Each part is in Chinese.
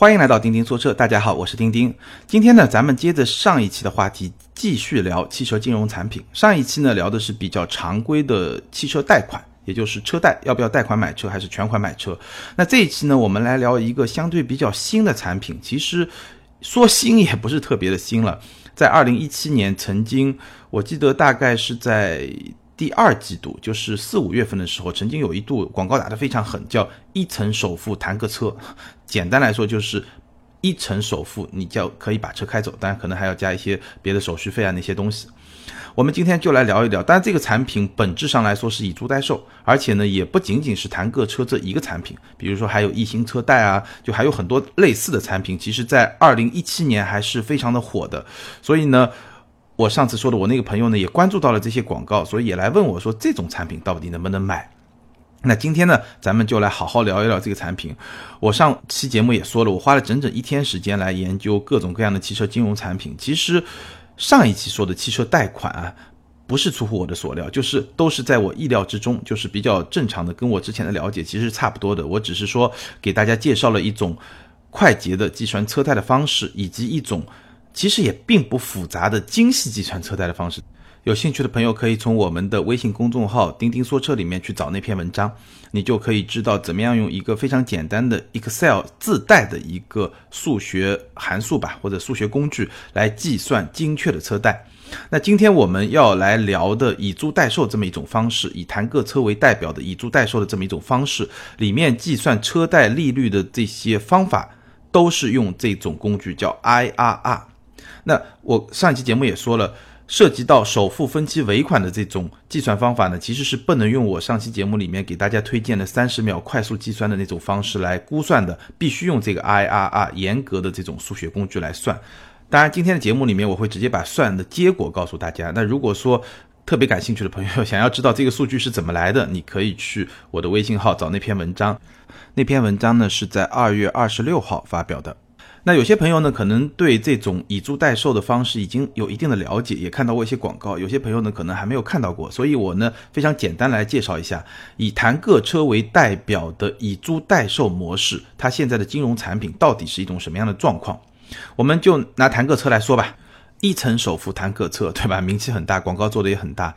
欢迎来到钉钉说车，大家好，我是钉钉。今天呢，咱们接着上一期的话题，继续聊汽车金融产品。上一期呢，聊的是比较常规的汽车贷款，也就是车贷，要不要贷款买车，还是全款买车？那这一期呢，我们来聊一个相对比较新的产品。其实说新也不是特别的新了，在二零一七年曾经，我记得大概是在。第二季度就是四五月份的时候，曾经有一度广告打得非常狠，叫一层首付谈个车。简单来说就是一层首付，你就可以把车开走，当然可能还要加一些别的手续费啊那些东西。我们今天就来聊一聊，当然这个产品本质上来说是以租代售，而且呢也不仅仅是谈个车这一个产品，比如说还有一星车贷啊，就还有很多类似的产品，其实在二零一七年还是非常的火的，所以呢。我上次说的，我那个朋友呢也关注到了这些广告，所以也来问我说这种产品到底能不能买？那今天呢，咱们就来好好聊一聊这个产品。我上期节目也说了，我花了整整一天时间来研究各种各样的汽车金融产品。其实上一期说的汽车贷款啊，不是出乎我的所料，就是都是在我意料之中，就是比较正常的，跟我之前的了解其实差不多的。我只是说给大家介绍了一种快捷的计算车贷的方式，以及一种。其实也并不复杂的精细计算车贷的方式，有兴趣的朋友可以从我们的微信公众号“钉钉说车”里面去找那篇文章，你就可以知道怎么样用一个非常简单的 Excel 自带的一个数学函数吧，或者数学工具来计算精确的车贷。那今天我们要来聊的以租代售这么一种方式，以谈个车为代表的以租代售的这么一种方式，里面计算车贷利率的这些方法，都是用这种工具叫 IRR。那我上一期节目也说了，涉及到首付分期尾款的这种计算方法呢，其实是不能用我上期节目里面给大家推荐的三十秒快速计算的那种方式来估算的，必须用这个 IRR 严格的这种数学工具来算。当然，今天的节目里面我会直接把算的结果告诉大家。那如果说特别感兴趣的朋友想要知道这个数据是怎么来的，你可以去我的微信号找那篇文章。那篇文章呢是在二月二十六号发表的。那有些朋友呢，可能对这种以租代售的方式已经有一定的了解，也看到过一些广告。有些朋友呢，可能还没有看到过，所以我呢非常简单来介绍一下，以谈个车为代表的以租代售模式，它现在的金融产品到底是一种什么样的状况？我们就拿谈个车来说吧，一层首付谈个车，对吧？名气很大，广告做的也很大。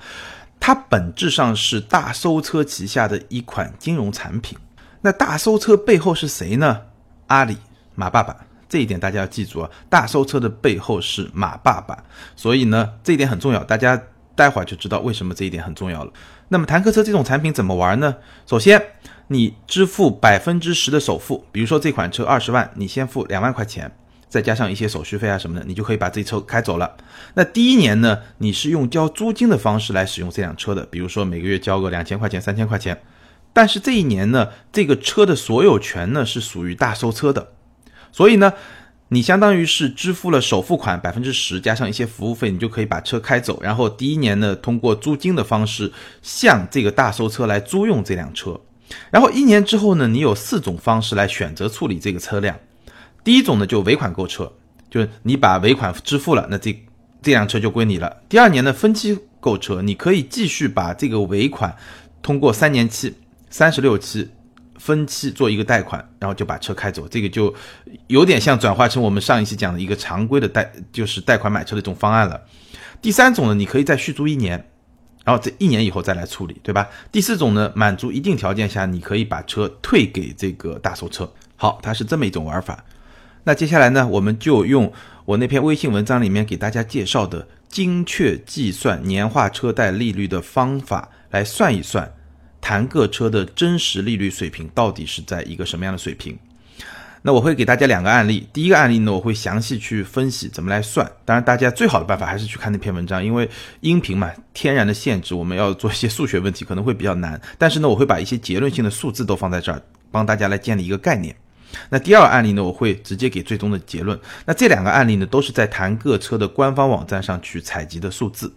它本质上是大搜车旗下的一款金融产品。那大搜车背后是谁呢？阿里，马爸爸。这一点大家要记住啊，大收车的背后是马爸爸，所以呢，这一点很重要，大家待会儿就知道为什么这一点很重要了。那么，坦克车这种产品怎么玩呢？首先，你支付百分之十的首付，比如说这款车二十万，你先付两万块钱，再加上一些手续费啊什么的，你就可以把这车开走了。那第一年呢，你是用交租金的方式来使用这辆车的，比如说每个月交个两千块钱、三千块钱。但是这一年呢，这个车的所有权呢是属于大收车的。所以呢，你相当于是支付了首付款百分之十，加上一些服务费，你就可以把车开走。然后第一年呢，通过租金的方式向这个大收车来租用这辆车。然后一年之后呢，你有四种方式来选择处理这个车辆。第一种呢，就尾款购车，就是你把尾款支付了，那这这辆车就归你了。第二年呢，分期购车，你可以继续把这个尾款通过三年期、三十六期。分期做一个贷款，然后就把车开走，这个就有点像转化成我们上一期讲的一个常规的贷，就是贷款买车的一种方案了。第三种呢，你可以再续租一年，然后这一年以后再来处理，对吧？第四种呢，满足一定条件下，你可以把车退给这个大售车。好，它是这么一种玩法。那接下来呢，我们就用我那篇微信文章里面给大家介绍的精确计算年化车贷利率的方法来算一算。谈个车的真实利率水平到底是在一个什么样的水平？那我会给大家两个案例。第一个案例呢，我会详细去分析怎么来算。当然，大家最好的办法还是去看那篇文章，因为音频嘛，天然的限制，我们要做一些数学问题可能会比较难。但是呢，我会把一些结论性的数字都放在这儿，帮大家来建立一个概念。那第二个案例呢，我会直接给最终的结论。那这两个案例呢，都是在谈个车的官方网站上去采集的数字。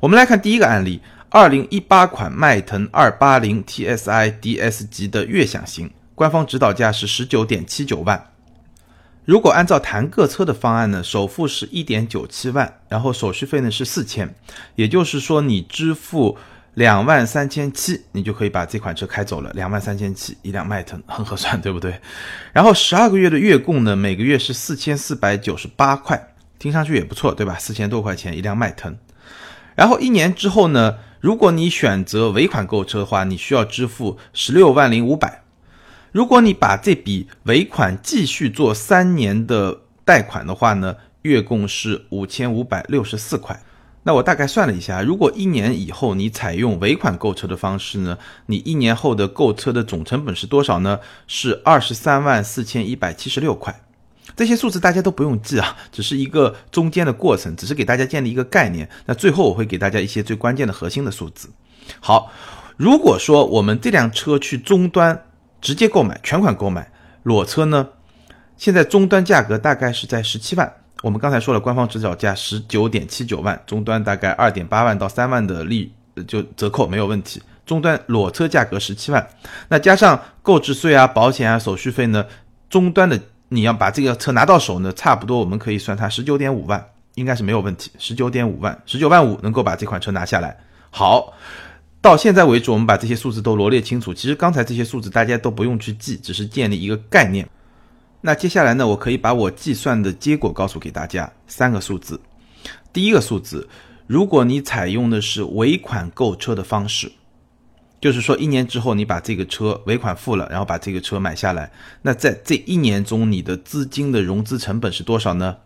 我们来看第一个案例。二零一八款迈腾二八零 TSI DS 级的悦享型，官方指导价是十九点七九万。如果按照谈个车的方案呢，首付是一点九七万，然后手续费呢是四千，也就是说你支付两万三千七，你就可以把这款车开走了。两万三千七一辆迈腾，很合算，对不对？然后十二个月的月供呢，每个月是四千四百九十八块，听上去也不错，对吧？四千多块钱一辆迈腾。然后一年之后呢，如果你选择尾款购车的话，你需要支付十六万零五百。如果你把这笔尾款继续做三年的贷款的话呢，月供是五千五百六十四块。那我大概算了一下，如果一年以后你采用尾款购车的方式呢，你一年后的购车的总成本是多少呢？是二十三万四千一百七十六块。这些数字大家都不用记啊，只是一个中间的过程，只是给大家建立一个概念。那最后我会给大家一些最关键的核心的数字。好，如果说我们这辆车去终端直接购买，全款购买裸车呢，现在终端价格大概是在十七万。我们刚才说了，官方指导价十九点七九万，终端大概二点八万到三万的利就折扣没有问题。终端裸车价格十七万，那加上购置税啊、保险啊、手续费呢，终端的你要把这个车拿到手呢，差不多我们可以算它十九点五万，应该是没有问题。十九点五万，十九万五能够把这款车拿下来。好，到现在为止，我们把这些数字都罗列清楚。其实刚才这些数字大家都不用去记，只是建立一个概念。那接下来呢，我可以把我计算的结果告诉给大家，三个数字。第一个数字，如果你采用的是尾款购车的方式，就是说一年之后你把这个车尾款付了，然后把这个车买下来，那在这一年中你的资金的融资成本是多少呢？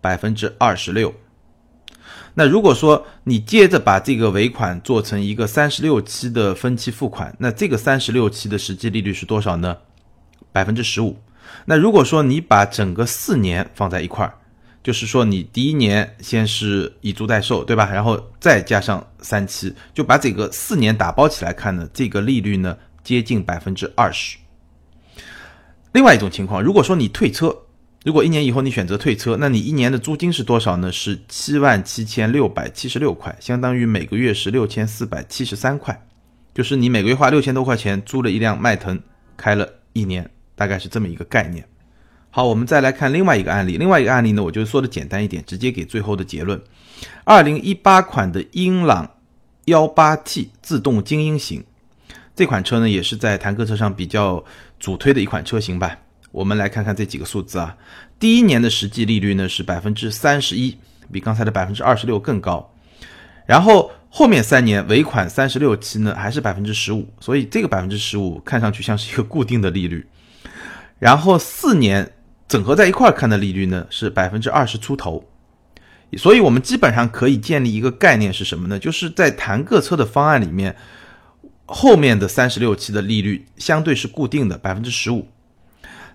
百分之二十六。那如果说你接着把这个尾款做成一个三十六期的分期付款，那这个三十六期的实际利率是多少呢？百分之十五。那如果说你把整个四年放在一块儿，就是说你第一年先是以租代售，对吧？然后再加上三期，就把这个四年打包起来看呢，这个利率呢接近百分之二十。另外一种情况，如果说你退车，如果一年以后你选择退车，那你一年的租金是多少呢？是七万七千六百七十六块，相当于每个月是六千四百七十三块，就是你每个月花六千多块钱租了一辆迈腾，开了一年。大概是这么一个概念。好，我们再来看另外一个案例。另外一个案例呢，我就说的简单一点，直接给最后的结论。二零一八款的英朗幺八 T 自动精英型这款车呢，也是在坦克车上比较主推的一款车型吧。我们来看看这几个数字啊。第一年的实际利率呢是百分之三十一，比刚才的百分之二十六更高。然后后面三年尾款三十六期呢还是百分之十五，所以这个百分之十五看上去像是一个固定的利率。然后四年整合在一块儿看的利率呢是百分之二十出头，所以我们基本上可以建立一个概念是什么呢？就是在谈各车的方案里面，后面的三十六期的利率相对是固定的百分之十五，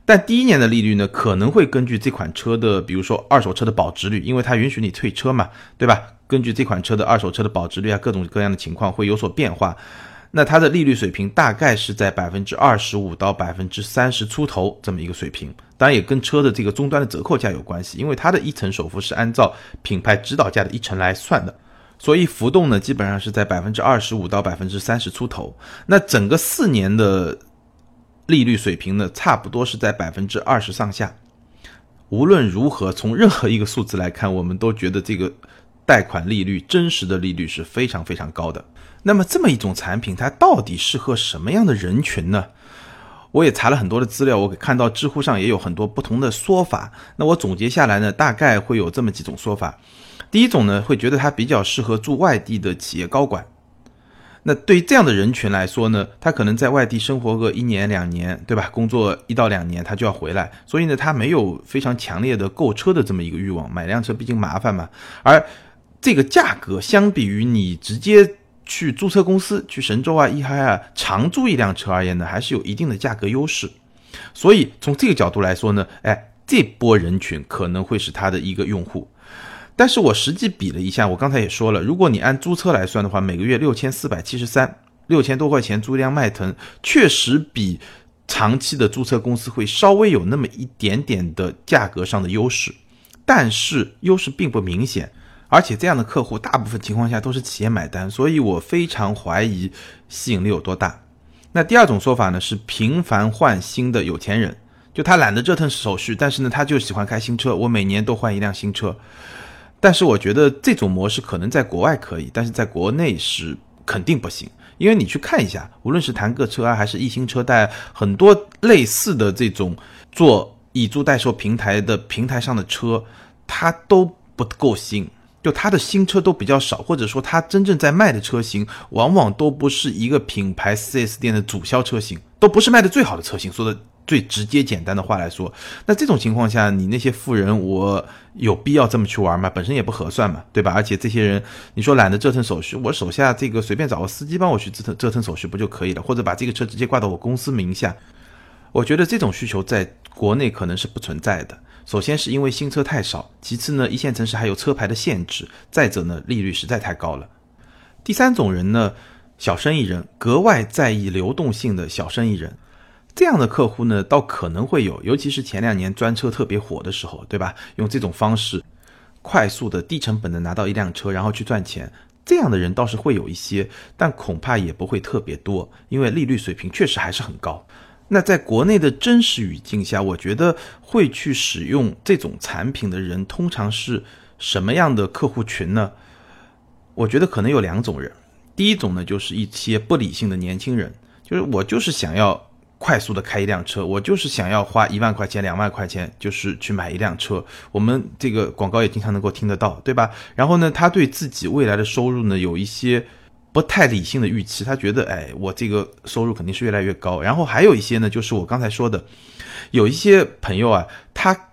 但第一年的利率呢可能会根据这款车的，比如说二手车的保值率，因为它允许你退车嘛，对吧？根据这款车的二手车的保值率啊，各种各样的情况会有所变化。那它的利率水平大概是在百分之二十五到百分之三十出头这么一个水平，当然也跟车的这个终端的折扣价有关系，因为它的一层首付是按照品牌指导价的一层来算的，所以浮动呢基本上是在百分之二十五到百分之三十出头。那整个四年的利率水平呢，差不多是在百分之二十上下。无论如何，从任何一个数字来看，我们都觉得这个贷款利率真实的利率是非常非常高的。那么这么一种产品，它到底适合什么样的人群呢？我也查了很多的资料，我看到知乎上也有很多不同的说法。那我总结下来呢，大概会有这么几种说法。第一种呢，会觉得它比较适合住外地的企业高管。那对于这样的人群来说呢，他可能在外地生活个一年两年，对吧？工作一到两年，他就要回来，所以呢，他没有非常强烈的购车的这么一个欲望。买辆车毕竟麻烦嘛，而这个价格相比于你直接。去租车公司去神州啊、一嗨啊长租一辆车而言呢，还是有一定的价格优势。所以从这个角度来说呢，哎，这波人群可能会是他的一个用户。但是我实际比了一下，我刚才也说了，如果你按租车来算的话，每个月六千四百七十三，六千多块钱租一辆迈腾，确实比长期的租车公司会稍微有那么一点点的价格上的优势，但是优势并不明显。而且这样的客户大部分情况下都是企业买单，所以我非常怀疑吸引力有多大。那第二种说法呢，是频繁换新的有钱人，就他懒得折腾手续，但是呢他就喜欢开新车，我每年都换一辆新车。但是我觉得这种模式可能在国外可以，但是在国内是肯定不行。因为你去看一下，无论是谈个车啊，还是一星车贷，很多类似的这种做以租代售平台的平台上的车，它都不够新，就它的新车都比较少，或者说它真正在卖的车型，往往都不是一个品牌 4S 店的主销车型，都不是卖的最好的车型。说的。最直接简单的话来说，那这种情况下，你那些富人，我有必要这么去玩吗？本身也不合算嘛，对吧？而且这些人，你说懒得折腾手续，我手下这个随便找个司机帮我去折腾折腾手续不就可以了？或者把这个车直接挂到我公司名下，我觉得这种需求在国内可能是不存在的。首先是因为新车太少，其次呢，一线城市还有车牌的限制，再者呢，利率实在太高了。第三种人呢，小生意人，格外在意流动性的小生意人。这样的客户呢，倒可能会有，尤其是前两年专车特别火的时候，对吧？用这种方式，快速的、低成本的拿到一辆车，然后去赚钱，这样的人倒是会有一些，但恐怕也不会特别多，因为利率水平确实还是很高。那在国内的真实语境下，我觉得会去使用这种产品的人，通常是什么样的客户群呢？我觉得可能有两种人，第一种呢，就是一些不理性的年轻人，就是我就是想要。快速的开一辆车，我就是想要花一万块钱、两万块钱，就是去买一辆车。我们这个广告也经常能够听得到，对吧？然后呢，他对自己未来的收入呢有一些不太理性的预期，他觉得，哎，我这个收入肯定是越来越高。然后还有一些呢，就是我刚才说的，有一些朋友啊，他。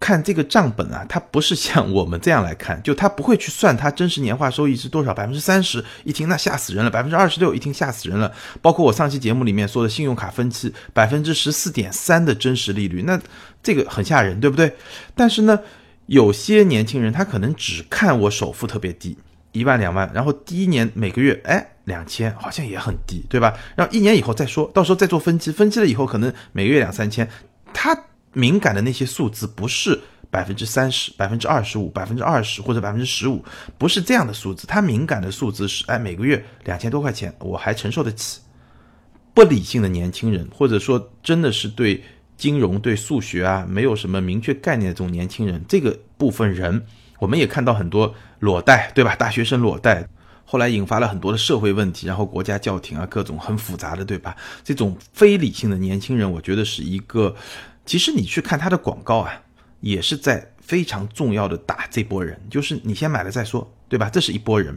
看这个账本啊，他不是像我们这样来看，就他不会去算它真实年化收益是多少，百分之三十一听那吓死人了，百分之二十六一听吓死人了。包括我上期节目里面说的信用卡分期百分之十四点三的真实利率，那这个很吓人，对不对？但是呢，有些年轻人他可能只看我首付特别低，一万两万，然后第一年每个月哎两千，好像也很低，对吧？然后一年以后再说到时候再做分期，分期了以后可能每个月两三千，他。敏感的那些数字不是百分之三十、百分之二十五、百分之二十或者百分之十五，不是这样的数字。他敏感的数字是，哎，每个月两千多块钱，我还承受得起。不理性的年轻人，或者说真的是对金融、对数学啊没有什么明确概念的这种年轻人，这个部分人，我们也看到很多裸贷，对吧？大学生裸贷，后来引发了很多的社会问题，然后国家叫停啊，各种很复杂的，对吧？这种非理性的年轻人，我觉得是一个。其实你去看他的广告啊，也是在非常重要的打这波人，就是你先买了再说，对吧？这是一波人。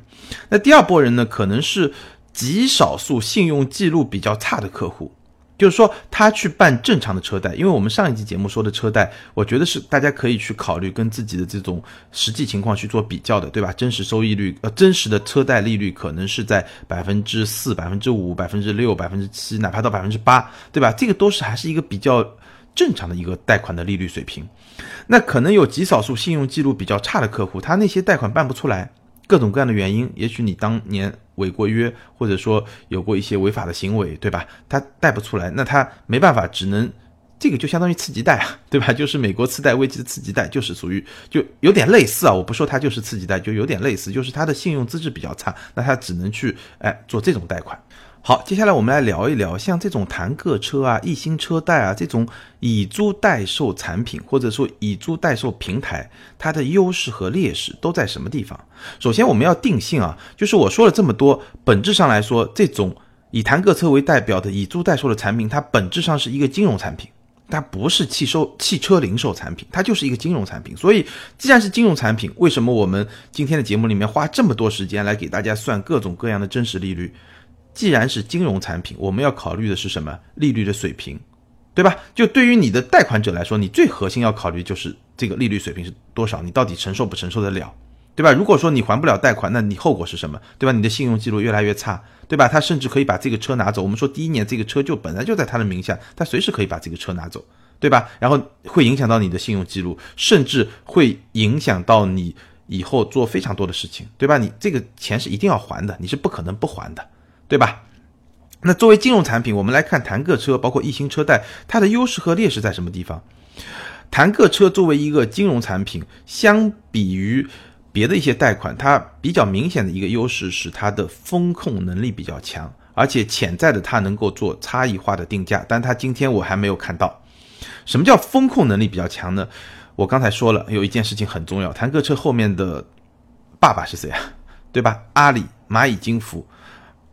那第二波人呢，可能是极少数信用记录比较差的客户，就是说他去办正常的车贷。因为我们上一集节目说的车贷，我觉得是大家可以去考虑跟自己的这种实际情况去做比较的，对吧？真实收益率，呃，真实的车贷利率可能是在百分之四、百分之五、百分之六、百分之七，哪怕到百分之八，对吧？这个都是还是一个比较。正常的一个贷款的利率水平，那可能有极少数信用记录比较差的客户，他那些贷款办不出来，各种各样的原因，也许你当年违过约，或者说有过一些违法的行为，对吧？他贷不出来，那他没办法，只能这个就相当于次级贷啊，对吧？就是美国次贷危机的次级贷，就是属于就有点类似啊，我不说它就是次级贷，就有点类似，就是他的信用资质比较差，那他只能去哎做这种贷款。好，接下来我们来聊一聊，像这种弹个车啊、一星车贷啊这种以租代售产品，或者说以租代售平台，它的优势和劣势都在什么地方？首先我们要定性啊，就是我说了这么多，本质上来说，这种以弹个车为代表的以租代售的产品，它本质上是一个金融产品，它不是汽收汽车零售产品，它就是一个金融产品。所以，既然是金融产品，为什么我们今天的节目里面花这么多时间来给大家算各种各样的真实利率？既然是金融产品，我们要考虑的是什么？利率的水平，对吧？就对于你的贷款者来说，你最核心要考虑就是这个利率水平是多少，你到底承受不承受得了，对吧？如果说你还不了贷款，那你后果是什么？对吧？你的信用记录越来越差，对吧？他甚至可以把这个车拿走。我们说第一年这个车就本来就在他的名下，他随时可以把这个车拿走，对吧？然后会影响到你的信用记录，甚至会影响到你以后做非常多的事情，对吧？你这个钱是一定要还的，你是不可能不还的。对吧？那作为金融产品，我们来看谈个车，包括一星车贷，它的优势和劣势在什么地方？谈个车作为一个金融产品，相比于别的一些贷款，它比较明显的一个优势是它的风控能力比较强，而且潜在的它能够做差异化的定价，但它今天我还没有看到。什么叫风控能力比较强呢？我刚才说了，有一件事情很重要，谈个车后面的爸爸是谁啊？对吧？阿里、蚂蚁金服。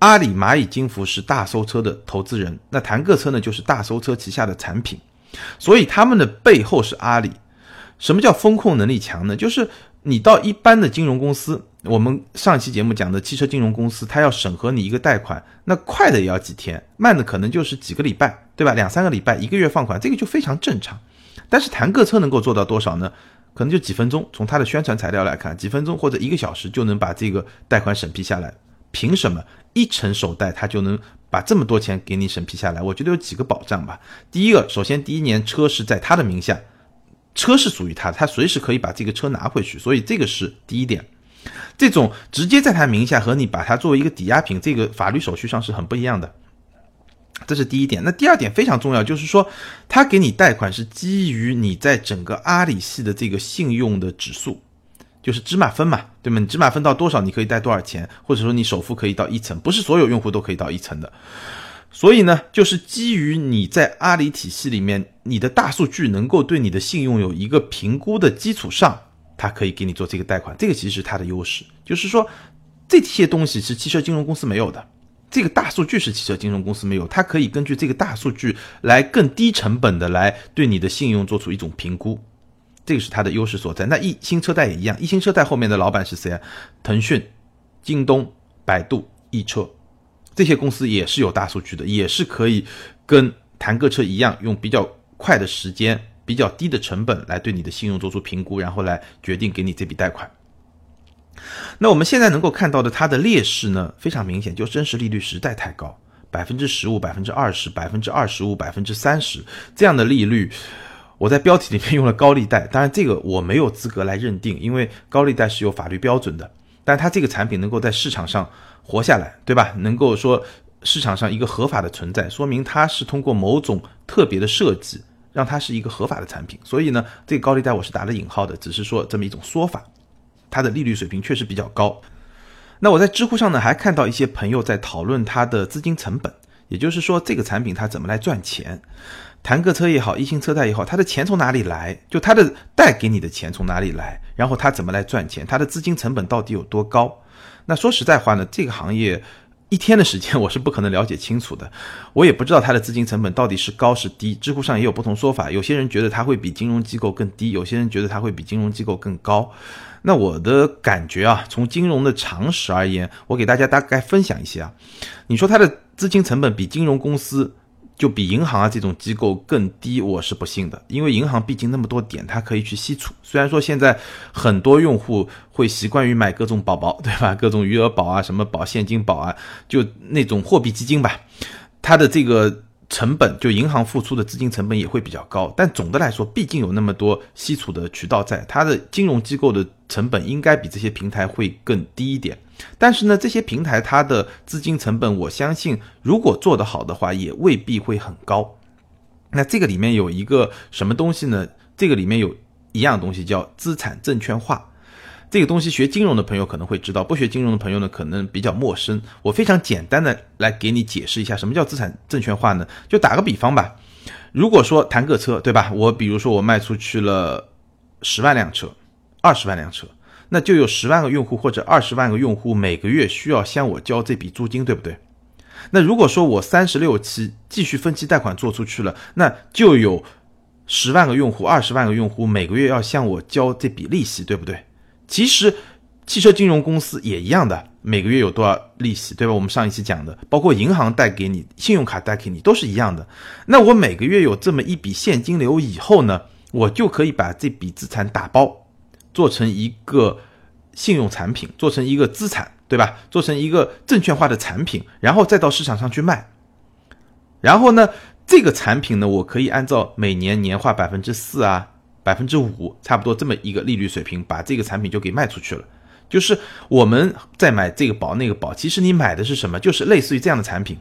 阿里、蚂蚁金服是大搜车的投资人，那弹个车呢就是大搜车旗下的产品，所以他们的背后是阿里。什么叫风控能力强呢？就是你到一般的金融公司，我们上期节目讲的汽车金融公司，它要审核你一个贷款，那快的也要几天，慢的可能就是几个礼拜，对吧？两三个礼拜、一个月放款，这个就非常正常。但是谈个车能够做到多少呢？可能就几分钟。从它的宣传材料来看，几分钟或者一个小时就能把这个贷款审批下来。凭什么一成首贷他就能把这么多钱给你审批下来？我觉得有几个保障吧。第一个，首先第一年车是在他的名下。车是属于他，他随时可以把这个车拿回去，所以这个是第一点。这种直接在他名下和你把它作为一个抵押品，这个法律手续上是很不一样的。这是第一点。那第二点非常重要，就是说他给你贷款是基于你在整个阿里系的这个信用的指数，就是芝麻分嘛，对吗？你芝麻分到多少，你可以贷多少钱，或者说你首付可以到一层，不是所有用户都可以到一层的。所以呢，就是基于你在阿里体系里面，你的大数据能够对你的信用有一个评估的基础上，它可以给你做这个贷款。这个其实是它的优势，就是说这些东西是汽车金融公司没有的，这个大数据是汽车金融公司没有，它可以根据这个大数据来更低成本的来对你的信用做出一种评估，这个是它的优势所在。那一新车贷也一样，一新车贷后面的老板是谁啊？腾讯、京东、百度、易车。这些公司也是有大数据的，也是可以跟谈个车一样，用比较快的时间、比较低的成本来对你的信用做出评估，然后来决定给你这笔贷款。那我们现在能够看到的它的劣势呢，非常明显，就真实利率实在太高，百分之十五、百分之二十、百分之二十五、百分之三十这样的利率。我在标题里面用了高利贷，当然这个我没有资格来认定，因为高利贷是有法律标准的。但它这个产品能够在市场上活下来，对吧？能够说市场上一个合法的存在，说明它是通过某种特别的设计，让它是一个合法的产品。所以呢，这个高利贷我是打了引号的，只是说这么一种说法。它的利率水平确实比较高。那我在知乎上呢，还看到一些朋友在讨论它的资金成本，也就是说这个产品它怎么来赚钱。谈个车也好，一星车贷也好，他的钱从哪里来？就他的贷给你的钱从哪里来？然后他怎么来赚钱？他的资金成本到底有多高？那说实在话呢，这个行业一天的时间我是不可能了解清楚的，我也不知道他的资金成本到底是高是低。知乎上也有不同说法，有些人觉得他会比金融机构更低，有些人觉得他会比金融机构更高。那我的感觉啊，从金融的常识而言，我给大家大概分享一些啊。你说他的资金成本比金融公司？就比银行啊这种机构更低，我是不信的。因为银行毕竟那么多点，它可以去吸储。虽然说现在很多用户会习惯于买各种宝宝，对吧？各种余额宝啊，什么保现金宝啊，就那种货币基金吧，它的这个。成本就银行付出的资金成本也会比较高，但总的来说，毕竟有那么多吸储的渠道在，它的金融机构的成本应该比这些平台会更低一点。但是呢，这些平台它的资金成本，我相信如果做得好的话，也未必会很高。那这个里面有一个什么东西呢？这个里面有一样东西叫资产证券化。这个东西学金融的朋友可能会知道，不学金融的朋友呢可能比较陌生。我非常简单的来给你解释一下，什么叫资产证券化呢？就打个比方吧，如果说谈个车，对吧？我比如说我卖出去了十万辆车，二十万辆车，那就有十万个用户或者二十万个用户每个月需要向我交这笔租金，对不对？那如果说我三十六期继续分期贷款做出去了，那就有十万个用户、二十万个用户每个月要向我交这笔利息，对不对？其实，汽车金融公司也一样的，每个月有多少利息，对吧？我们上一期讲的，包括银行贷给你、信用卡贷给你，都是一样的。那我每个月有这么一笔现金流以后呢，我就可以把这笔资产打包，做成一个信用产品，做成一个资产，对吧？做成一个证券化的产品，然后再到市场上去卖。然后呢，这个产品呢，我可以按照每年年化百分之四啊。百分之五，差不多这么一个利率水平，把这个产品就给卖出去了。就是我们在买这个保那个保，其实你买的是什么？就是类似于这样的产品，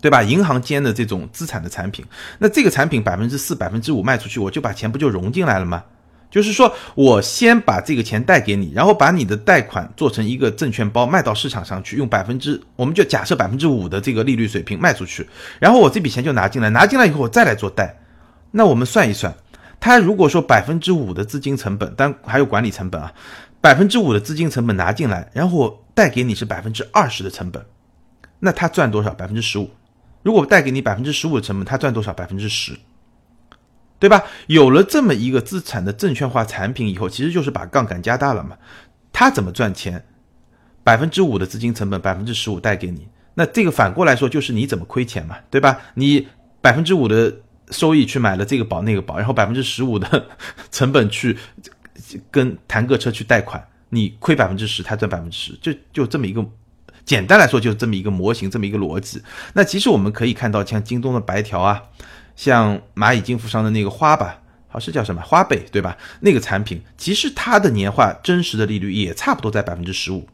对吧？银行间的这种资产的产品。那这个产品百分之四、百分之五卖出去，我就把钱不就融进来了吗？就是说我先把这个钱贷给你，然后把你的贷款做成一个证券包卖到市场上去，用百分之我们就假设百分之五的这个利率水平卖出去，然后我这笔钱就拿进来，拿进来以后我再来做贷。那我们算一算。他如果说百分之五的资金成本，但还有管理成本啊，百分之五的资金成本拿进来，然后贷给你是百分之二十的成本，那他赚多少？百分之十五。如果带给你百分之十五的成本，他赚多少？百分之十，对吧？有了这么一个资产的证券化产品以后，其实就是把杠杆加大了嘛。他怎么赚钱？百分之五的资金成本，百分之十五贷给你。那这个反过来说，就是你怎么亏钱嘛，对吧？你百分之五的收益去买了这个保那个保，然后百分之十五的 成本去跟谈个车去贷款，你亏百分之十，他赚百分之十，就就这么一个。简单来说，就是这么一个模型，这么一个逻辑。那其实我们可以看到，像京东的白条啊，像蚂蚁金服上的那个花吧，好是叫什么花呗，对吧？那个产品其实它的年化真实的利率也差不多在百分之十五，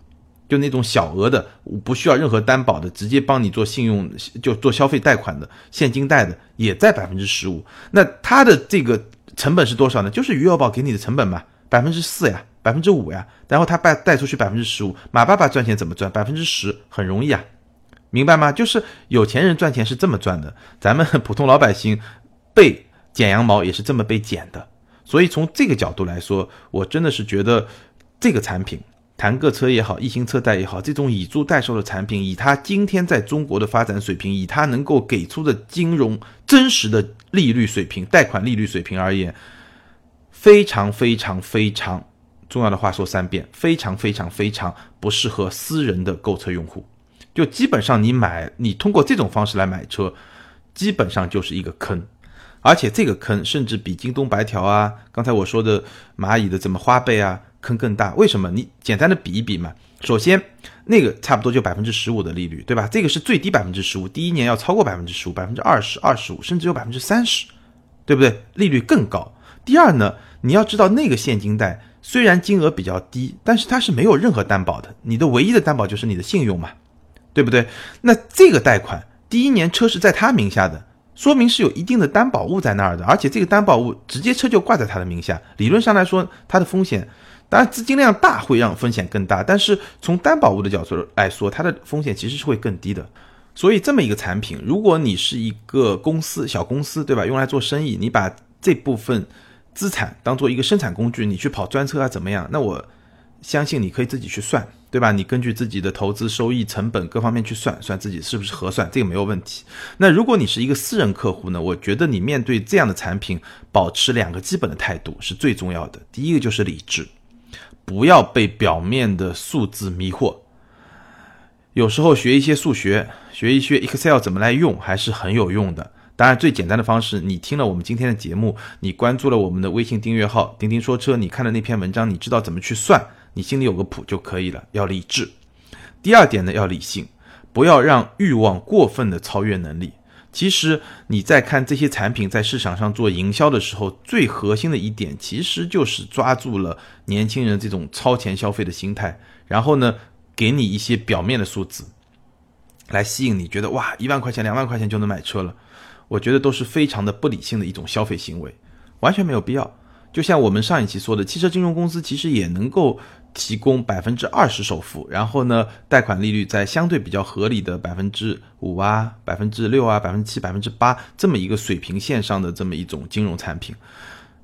就那种小额的，不需要任何担保的，直接帮你做信用就做消费贷款的现金贷的，也在百分之十五。那它的这个成本是多少呢？就是余额宝给你的成本嘛，百分之四呀。百分之五呀，然后他贷贷出去百分之十五，马爸爸赚钱怎么赚？百分之十很容易啊，明白吗？就是有钱人赚钱是这么赚的，咱们 普通老百姓被剪羊毛也是这么被剪的。所以从这个角度来说，我真的是觉得这个产品，弹个车也好，一星车贷也好，这种以租代售的产品，以它今天在中国的发展水平，以它能够给出的金融真实的利率水平、贷款利率水平而言，非常非常非常。重要的话说三遍，非常非常非常不适合私人的购车用户。就基本上你买，你通过这种方式来买车，基本上就是一个坑，而且这个坑甚至比京东白条啊，刚才我说的蚂蚁的怎么花呗啊，坑更大。为什么？你简单的比一比嘛。首先，那个差不多就百分之十五的利率，对吧？这个是最低百分之十五，第一年要超过百分之十五，百分之二十二十五，甚至有百分之三十，对不对？利率更高。第二呢，你要知道那个现金贷。虽然金额比较低，但是它是没有任何担保的，你的唯一的担保就是你的信用嘛，对不对？那这个贷款第一年车是在他名下的，说明是有一定的担保物在那儿的，而且这个担保物直接车就挂在他的名下，理论上来说，它的风险当然资金量大会让风险更大，但是从担保物的角度来说，它的风险其实是会更低的。所以这么一个产品，如果你是一个公司小公司，对吧？用来做生意，你把这部分。资产当做一个生产工具，你去跑专车啊，怎么样？那我相信你可以自己去算，对吧？你根据自己的投资收益、成本各方面去算算自己是不是合算，这个没有问题。那如果你是一个私人客户呢？我觉得你面对这样的产品，保持两个基本的态度是最重要的。第一个就是理智，不要被表面的数字迷惑。有时候学一些数学，学一些 Excel 怎么来用，还是很有用的。当然，最简单的方式，你听了我们今天的节目，你关注了我们的微信订阅号“钉钉说车”，你看了那篇文章，你知道怎么去算，你心里有个谱就可以了。要理智。第二点呢，要理性，不要让欲望过分的超越能力。其实你在看这些产品在市场上做营销的时候，最核心的一点，其实就是抓住了年轻人这种超前消费的心态，然后呢，给你一些表面的数字，来吸引你，觉得哇，一万块钱、两万块钱就能买车了。我觉得都是非常的不理性的一种消费行为，完全没有必要。就像我们上一期说的，汽车金融公司其实也能够提供百分之二十首付，然后呢，贷款利率在相对比较合理的百分之五啊、百分之六啊、百分之七、百分之八这么一个水平线上的这么一种金融产品，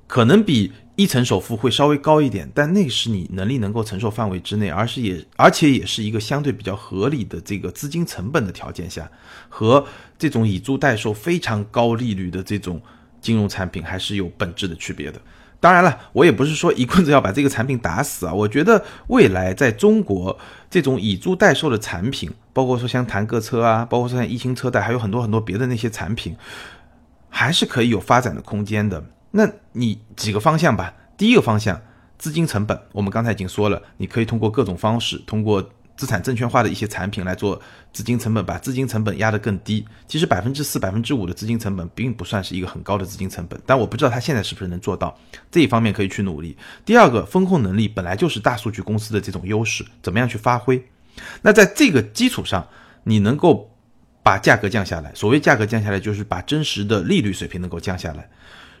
可能比。一层首付会稍微高一点，但那是你能力能够承受范围之内，而是也而且也是一个相对比较合理的这个资金成本的条件下，和这种以租代售非常高利率的这种金融产品还是有本质的区别的。当然了，我也不是说一棍子要把这个产品打死啊，我觉得未来在中国这种以租代售的产品，包括说像弹个车啊，包括说像一星车贷，还有很多很多别的那些产品，还是可以有发展的空间的。那你几个方向吧。第一个方向，资金成本，我们刚才已经说了，你可以通过各种方式，通过资产证券化的一些产品来做资金成本，把资金成本压得更低。其实百分之四、百分之五的资金成本并不算是一个很高的资金成本，但我不知道它现在是不是能做到这一方面可以去努力。第二个，风控能力本来就是大数据公司的这种优势，怎么样去发挥？那在这个基础上，你能够把价格降下来。所谓价格降下来，就是把真实的利率水平能够降下来。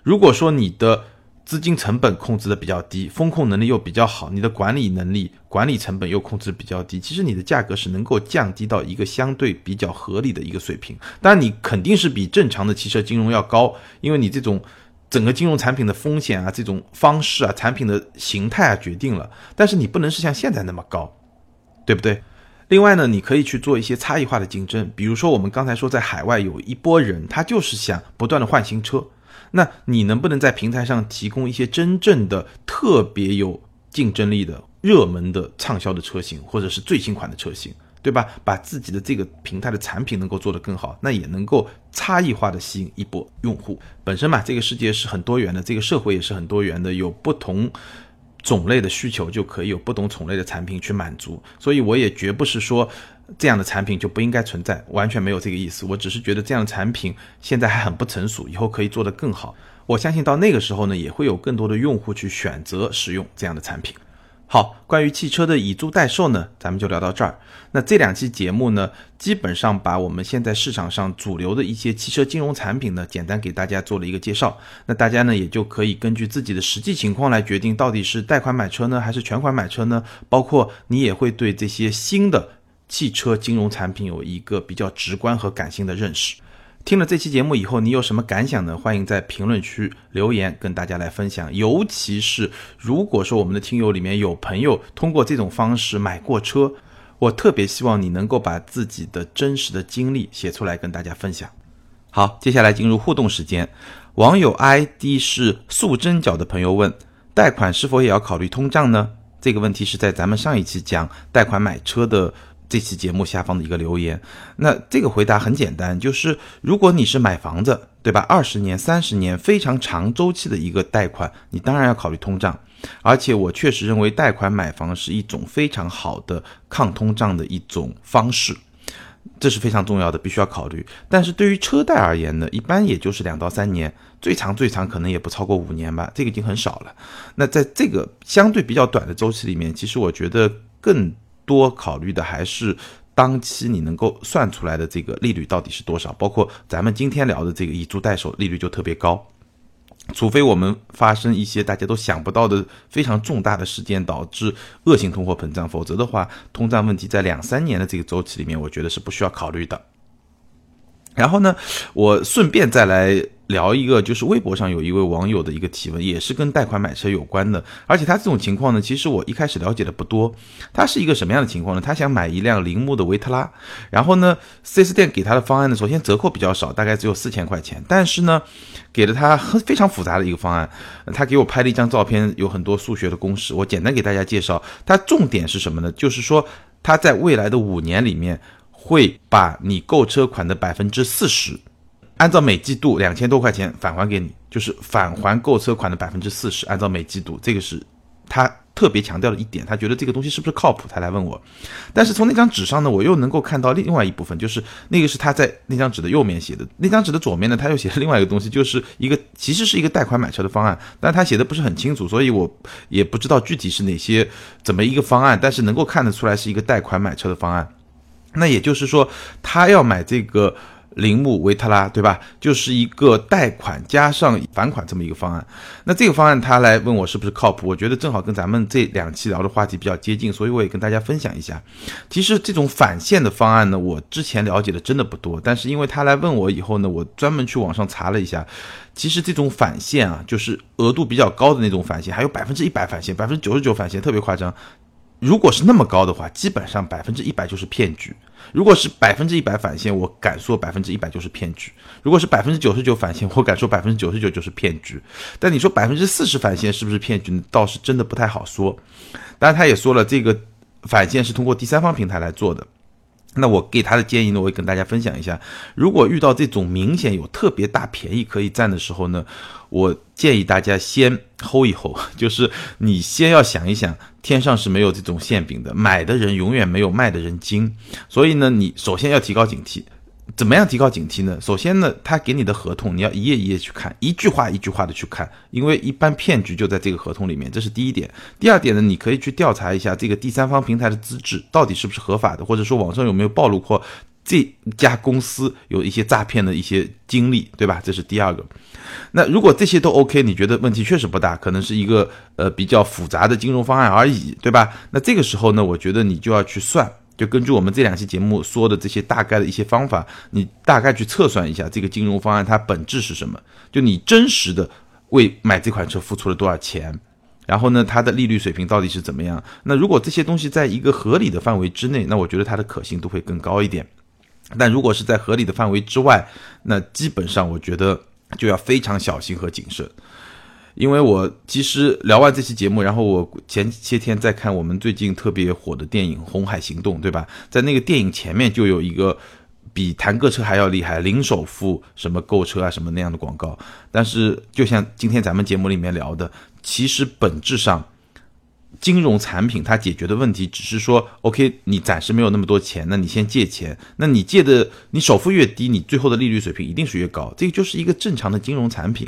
如果说你的资金成本控制的比较低，风控能力又比较好，你的管理能力、管理成本又控制比较低，其实你的价格是能够降低到一个相对比较合理的一个水平。当然，你肯定是比正常的汽车金融要高，因为你这种整个金融产品的风险啊、这种方式啊、产品的形态啊决定了。但是你不能是像现在那么高，对不对？另外呢，你可以去做一些差异化的竞争，比如说我们刚才说在海外有一波人，他就是想不断的换新车，那你能不能在平台上提供一些真正的特别有竞争力的热门的畅销的车型，或者是最新款的车型，对吧？把自己的这个平台的产品能够做得更好，那也能够差异化的吸引一波用户。本身嘛，这个世界是很多元的，这个社会也是很多元的，有不同。种类的需求就可以有不同种类的产品去满足，所以我也绝不是说这样的产品就不应该存在，完全没有这个意思。我只是觉得这样的产品现在还很不成熟，以后可以做得更好。我相信到那个时候呢，也会有更多的用户去选择使用这样的产品。好，关于汽车的以租代售呢，咱们就聊到这儿。那这两期节目呢，基本上把我们现在市场上主流的一些汽车金融产品呢，简单给大家做了一个介绍。那大家呢，也就可以根据自己的实际情况来决定，到底是贷款买车呢，还是全款买车呢？包括你也会对这些新的汽车金融产品有一个比较直观和感性的认识。听了这期节目以后，你有什么感想呢？欢迎在评论区留言跟大家来分享。尤其是如果说我们的听友里面有朋友通过这种方式买过车，我特别希望你能够把自己的真实的经历写出来跟大家分享。好，接下来进入互动时间。网友 ID 是素贞角的朋友问：贷款是否也要考虑通胀呢？这个问题是在咱们上一期讲贷款买车的。这期节目下方的一个留言，那这个回答很简单，就是如果你是买房子，对吧？二十年、三十年非常长周期的一个贷款，你当然要考虑通胀。而且我确实认为贷款买房是一种非常好的抗通胀的一种方式，这是非常重要的，必须要考虑。但是对于车贷而言呢，一般也就是两到三年，最长最长可能也不超过五年吧，这个已经很少了。那在这个相对比较短的周期里面，其实我觉得更。多考虑的还是当期你能够算出来的这个利率到底是多少，包括咱们今天聊的这个以租代售利率就特别高，除非我们发生一些大家都想不到的非常重大的事件导致恶性通货膨胀，否则的话，通胀问题在两三年的这个周期里面，我觉得是不需要考虑的。然后呢，我顺便再来。聊一个，就是微博上有一位网友的一个提问，也是跟贷款买车有关的。而且他这种情况呢，其实我一开始了解的不多。他是一个什么样的情况呢？他想买一辆铃木的维特拉，然后呢，4S 店给他的方案呢，首先折扣比较少，大概只有四千块钱，但是呢，给了他很非常复杂的一个方案。他给我拍了一张照片，有很多数学的公式，我简单给大家介绍。他重点是什么呢？就是说他在未来的五年里面，会把你购车款的百分之四十。按照每季度两千多块钱返还给你，就是返还购车款的百分之四十。按照每季度，这个是他特别强调的一点。他觉得这个东西是不是靠谱？他来问我。但是从那张纸上呢，我又能够看到另外一部分，就是那个是他在那张纸的右面写的。那张纸的左面呢，他又写了另外一个东西，就是一个其实是一个贷款买车的方案，但他写的不是很清楚，所以我也不知道具体是哪些怎么一个方案。但是能够看得出来是一个贷款买车的方案。那也就是说，他要买这个。铃木维特拉，对吧？就是一个贷款加上返款这么一个方案。那这个方案他来问我是不是靠谱？我觉得正好跟咱们这两期聊的话题比较接近，所以我也跟大家分享一下。其实这种返现的方案呢，我之前了解的真的不多。但是因为他来问我以后呢，我专门去网上查了一下。其实这种返现啊，就是额度比较高的那种返现，还有百分之一百返现、百分之九十九返现，特别夸张。如果是那么高的话，基本上百分之一百就是骗局。如果是百分之一百返现，我敢说百分之一百就是骗局；如果是百分之九十九返现，我敢说百分之九十九就是骗局。但你说百分之四十返现是不是骗局？倒是真的不太好说。当然，他也说了，这个返现是通过第三方平台来做的。那我给他的建议呢，我也跟大家分享一下。如果遇到这种明显有特别大便宜可以占的时候呢，我建议大家先 hold 一 hold，就是你先要想一想，天上是没有这种馅饼的，买的人永远没有卖的人精。所以呢，你首先要提高警惕。怎么样提高警惕呢？首先呢，他给你的合同你要一页一页去看，一句话一句话的去看，因为一般骗局就在这个合同里面，这是第一点。第二点呢，你可以去调查一下这个第三方平台的资质到底是不是合法的，或者说网上有没有暴露过这家公司有一些诈骗的一些经历，对吧？这是第二个。那如果这些都 OK，你觉得问题确实不大，可能是一个呃比较复杂的金融方案而已，对吧？那这个时候呢，我觉得你就要去算。就根据我们这两期节目说的这些大概的一些方法，你大概去测算一下这个金融方案它本质是什么？就你真实的为买这款车付出了多少钱？然后呢，它的利率水平到底是怎么样？那如果这些东西在一个合理的范围之内，那我觉得它的可信度会更高一点。但如果是在合理的范围之外，那基本上我觉得就要非常小心和谨慎。因为我其实聊完这期节目，然后我前些天在看我们最近特别火的电影《红海行动》，对吧？在那个电影前面就有一个比谈个车还要厉害，零首付什么购车啊什么那样的广告。但是就像今天咱们节目里面聊的。其实本质上，金融产品它解决的问题只是说，OK，你暂时没有那么多钱，那你先借钱，那你借的你首付越低，你最后的利率水平一定是越高，这个就是一个正常的金融产品。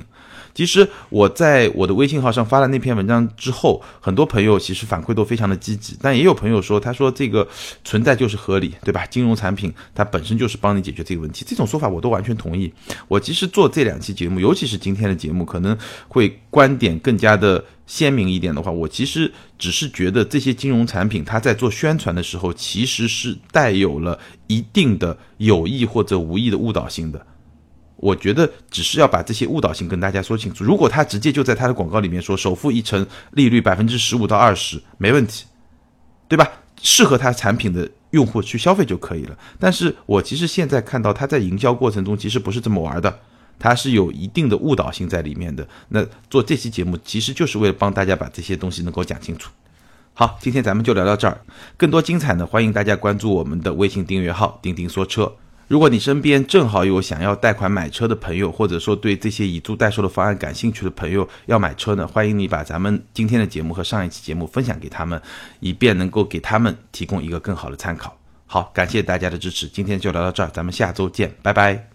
其实我在我的微信号上发了那篇文章之后，很多朋友其实反馈都非常的积极，但也有朋友说，他说这个存在就是合理，对吧？金融产品它本身就是帮你解决这个问题，这种说法我都完全同意。我其实做这两期节目，尤其是今天的节目，可能会观点更加的鲜明一点的话，我其实只是觉得这些金融产品它在做宣传的时候，其实是带有了一定的有意或者无意的误导性的。我觉得只是要把这些误导性跟大家说清楚。如果他直接就在他的广告里面说首付一成，利率百分之十五到二十，没问题，对吧？适合他产品的用户去消费就可以了。但是我其实现在看到他在营销过程中其实不是这么玩的，他是有一定的误导性在里面的。那做这期节目其实就是为了帮大家把这些东西能够讲清楚。好，今天咱们就聊到这儿。更多精彩呢，欢迎大家关注我们的微信订阅号“钉钉说车”。如果你身边正好有想要贷款买车的朋友，或者说对这些以租代售的方案感兴趣的朋友要买车呢，欢迎你把咱们今天的节目和上一期节目分享给他们，以便能够给他们提供一个更好的参考。好，感谢大家的支持，今天就聊到这儿，咱们下周见，拜拜。